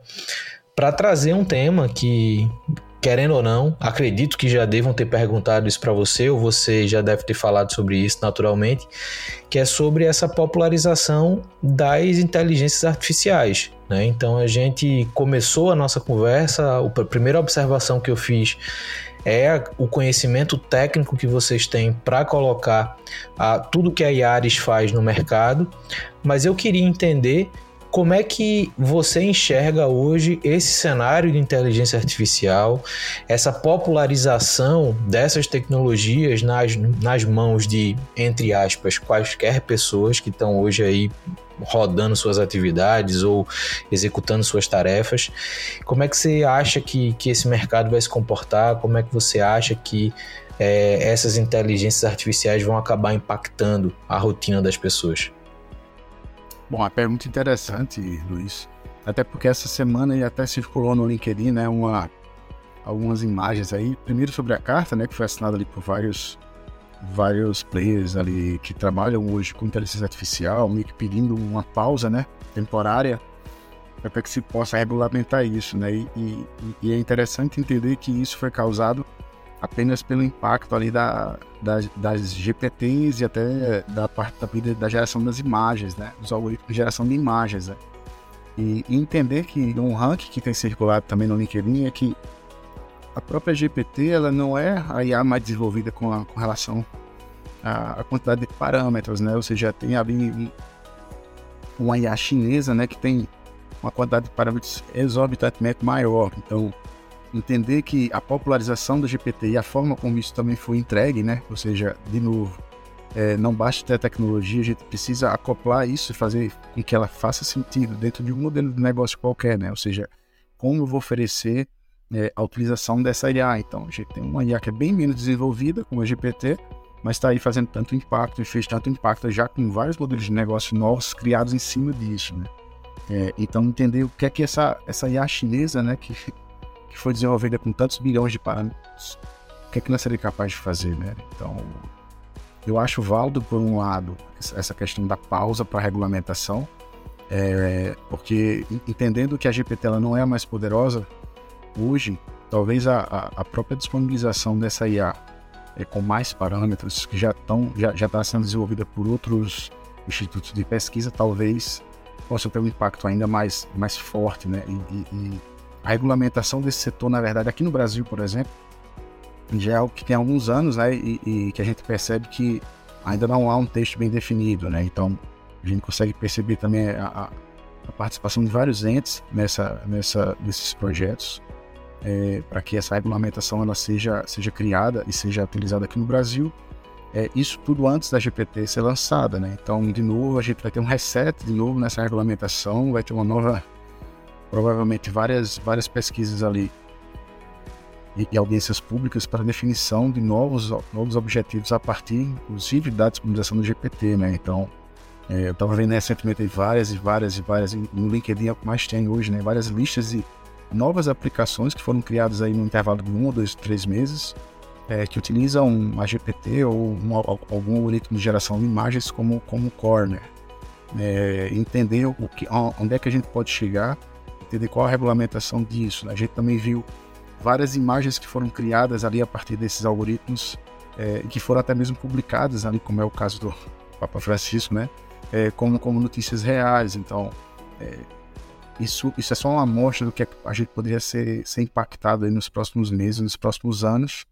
para trazer um tema que querendo ou não, acredito que já devam ter perguntado isso para você, ou você já deve ter falado sobre isso naturalmente, que é sobre essa popularização das inteligências artificiais. Né? Então a gente começou a nossa conversa, a primeira observação que eu fiz é o conhecimento técnico que vocês têm para colocar a, tudo que a Iares faz no mercado, mas eu queria entender como é que você enxerga hoje esse cenário de inteligência artificial, essa popularização dessas tecnologias nas, nas mãos de, entre aspas, quaisquer pessoas que estão hoje aí rodando suas atividades ou executando suas tarefas. Como é que você acha que, que esse mercado vai se comportar? Como é que você acha que é, essas inteligências artificiais vão acabar impactando a rotina das pessoas? Bom, a pergunta interessante, Luiz. Até porque essa semana ele até circulou no LinkedIn, né, uma, algumas imagens aí. Primeiro sobre a carta, né, que foi assinada ali por vários vários players ali que trabalham hoje com inteligência artificial, meio que pedindo uma pausa, né, temporária, para que se possa regulamentar isso, né? E, e, e é interessante entender que isso foi causado apenas pelo impacto ali da, das, das GPTs e até da parte da, da geração das imagens, né? Dos algoritmos de geração de imagens, né? E, e entender que um ranking que tem circulado também no LinkedIn é que a própria GPT ela não é a IA mais desenvolvida com, a, com relação à, à, quantidade de parâmetros, né? Ou seja, tem ali uma IA chinesa, né, que tem uma quantidade de parâmetros exorbitantemente maior. Então, entender que a popularização do GPT e a forma como isso também foi entregue, né? Ou seja, de novo, é, não basta ter a tecnologia, a gente precisa acoplar isso e fazer com que ela faça sentido dentro de um modelo de negócio qualquer, né? Ou seja, como eu vou oferecer é, a utilização dessa IA. Então, a gente tem uma IA que é bem menos desenvolvida, como a GPT, mas está aí fazendo tanto impacto e fez tanto impacto já com vários modelos de negócio novos criados em cima disso, né? É, então, entender o que é que essa, essa IA chinesa, né, que que foi desenvolvida com tantos bilhões de parâmetros, o que é que nós seria capaz de fazer, né? Então, eu acho válido, por um lado, essa questão da pausa para a regulamentação, é, porque entendendo que a GPT ela não é a mais poderosa, hoje, talvez a, a própria disponibilização dessa IA é, com mais parâmetros, que já estão já, já está sendo desenvolvida por outros institutos de pesquisa, talvez possa ter um impacto ainda mais, mais forte, né? E, e, a regulamentação desse setor, na verdade, aqui no Brasil, por exemplo, já é algo que tem alguns anos, né, e, e, que a gente percebe que ainda não há um texto bem definido, né, então a gente consegue perceber também a, a participação de vários entes nessa, nessa, nesses projetos, é, para que essa regulamentação ela seja, seja criada e seja utilizada aqui no Brasil, é, isso tudo antes da GPT ser lançada, né? Então, de novo, a gente vai ter um reset de novo nessa regulamentação, vai ter uma nova provavelmente várias, várias pesquisas ali e, e audiências públicas para definição de novos, novos objetivos a partir, inclusive, da disponibilização do GPT, né? Então, é, eu estava vendo recentemente várias e várias e várias, no LinkedIn é o que mais tem hoje, né? Várias listas de novas aplicações que foram criadas aí no intervalo de um dois, três meses, é, que utilizam a GPT ou um, algum algoritmo de geração de imagens como, como core, né? É, entender o que, onde é que a gente pode chegar entender qual a regulamentação disso. Né? A gente também viu várias imagens que foram criadas ali a partir desses algoritmos, é, que foram até mesmo publicadas ali, como é o caso do Papa Francisco, né? É, como, como notícias reais. Então, é, isso, isso é só uma amostra do que a gente poderia ser, ser impactado nos próximos meses, nos próximos anos,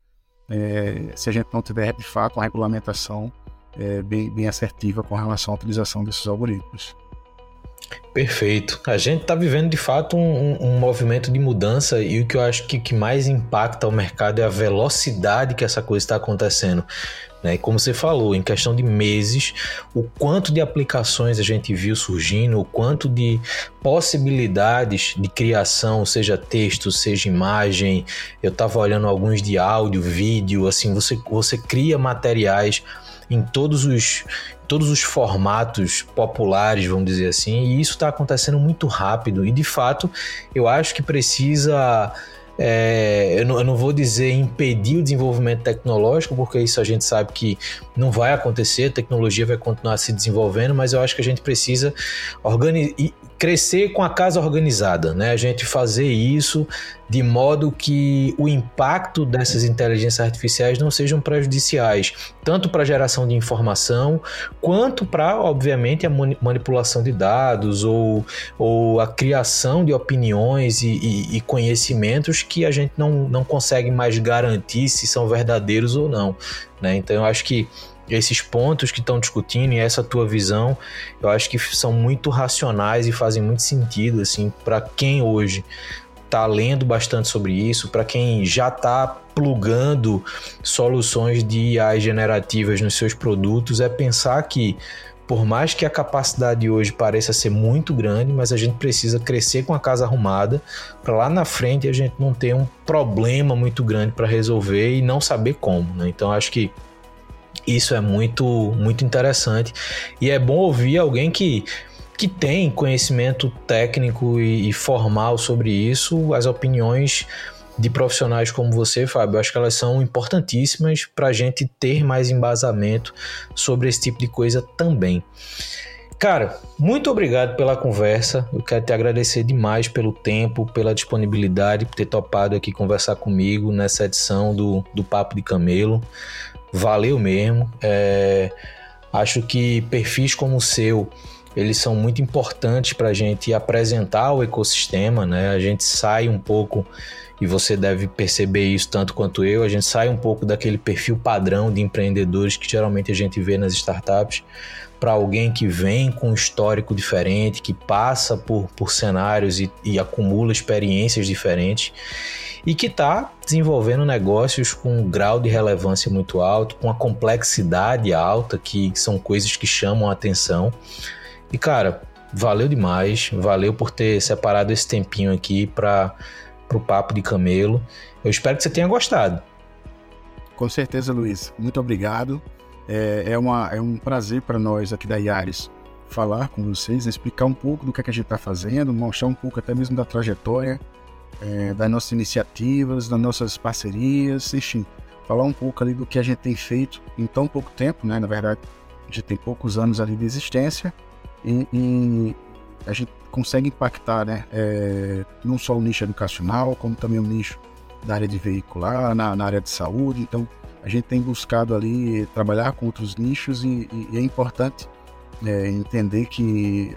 é, se a gente não tiver, de fato, uma regulamentação é, bem, bem assertiva com relação à utilização desses algoritmos. Perfeito. A gente está vivendo de fato um, um, movimento de mudança e o que eu acho que, que mais impacta o mercado é a velocidade que essa coisa está acontecendo. Né? E como você falou, em questão de meses, o quanto de aplicações a gente viu surgindo, o quanto de possibilidades de criação, seja texto, seja imagem. Eu estava olhando alguns de áudio, vídeo, assim, você, você cria materiais em todos os todos os formatos populares, vamos dizer assim, e isso está acontecendo muito rápido. E de fato, eu acho que precisa é, eu, não, eu, não, vou dizer impedir o desenvolvimento tecnológico, porque isso a gente sabe que não vai acontecer, a tecnologia vai continuar se desenvolvendo, mas eu acho que a gente precisa organizar crescer com a casa organizada, né? A gente fazer isso de modo que o impacto dessas inteligências artificiais não sejam prejudiciais, tanto para a geração de informação, quanto para, obviamente, a manipulação de dados ou, ou a criação de opiniões e, e, e conhecimentos que a gente não, não consegue mais garantir se são verdadeiros ou não. Né? Então, eu acho que esses pontos que estão discutindo e essa tua visão, eu acho que são muito racionais e fazem muito sentido assim para quem hoje está lendo bastante sobre isso, para quem já está plugando soluções de IA generativas nos seus produtos, é pensar que por mais que a capacidade hoje pareça ser muito grande, mas a gente precisa crescer com a casa arrumada para lá na frente a gente não ter um problema muito grande para resolver e não saber como. Né? Então acho que isso é muito, muito interessante e é bom ouvir alguém que, que tem conhecimento técnico e, e formal sobre isso, as opiniões de profissionais como você, Fábio, acho que elas são importantíssimas para a gente ter mais embasamento sobre esse tipo de coisa também. Cara, muito obrigado pela conversa. Eu quero te agradecer demais pelo tempo, pela disponibilidade, por ter topado aqui conversar comigo nessa edição do, do Papo de Camelo valeu mesmo. É, acho que perfis como o seu, eles são muito importantes para a gente apresentar o ecossistema, né? A gente sai um pouco, e você deve perceber isso tanto quanto eu, a gente sai um pouco daquele perfil padrão de empreendedores que geralmente a gente vê nas startups para alguém que vem com um histórico diferente, que passa por, por cenários e, e acumula experiências diferentes e que está desenvolvendo negócios com um grau de relevância muito alto, com uma complexidade alta, que são coisas que chamam a atenção. E cara, valeu demais, valeu por ter separado esse tempinho aqui para o Papo de Camelo. Eu espero que você tenha gostado. Com certeza, Luiz. Muito obrigado. É, é, uma, é um prazer para nós aqui da Iares falar com vocês, explicar um pouco do que, é que a gente está fazendo, mostrar um pouco até mesmo da trajetória é, das nossas iniciativas, das nossas parcerias, enfim, falar um pouco ali do que a gente tem feito em tão pouco tempo, né? Na verdade, a gente tem poucos anos ali de existência e, e a gente consegue impactar, né? É, não só o nicho educacional, como também o nicho da área de veicular, na, na área de saúde. Então, a gente tem buscado ali trabalhar com outros nichos e, e, é importante é, entender que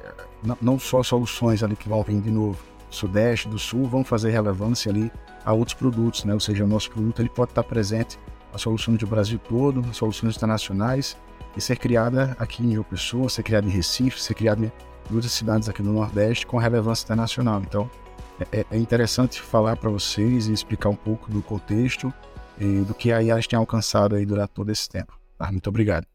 não só soluções ali que vão vir de novo sudeste, do sul, vão fazer relevância ali a outros produtos, né? Ou seja, o nosso produto ele pode estar presente a soluções do Brasil todo, soluções internacionais e ser criada aqui em Rio Pessoa, ser criada em Recife, ser criada em outras cidades aqui do Nordeste com relevância internacional. Então, é, é, é interessante falar para vocês e explicar um pouco do contexto do que a IAS tem alcançado aí durante todo esse tempo. Tá? Muito obrigado.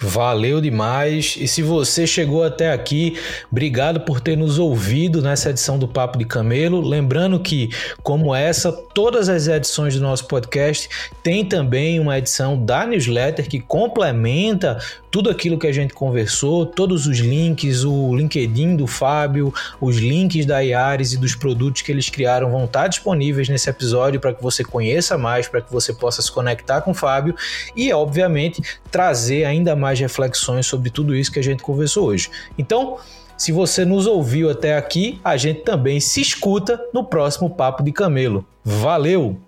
Valeu demais. E se você chegou até aqui, obrigado por ter nos ouvido nessa edição do Papo de Camelo. Lembrando que, como essa, todas as edições do nosso podcast tem também uma edição da newsletter que complementa tudo aquilo que a gente conversou, todos os links, o LinkedIn do Fábio, os links da Iares e dos produtos que eles criaram vão estar disponíveis nesse episódio para que você conheça mais, para que você possa se conectar com o Fábio e, obviamente, trazer ainda mais reflexões sobre tudo isso que a gente conversou hoje. Então, se você nos ouviu até aqui, a gente também se escuta no próximo Papo de Camelo. Valeu!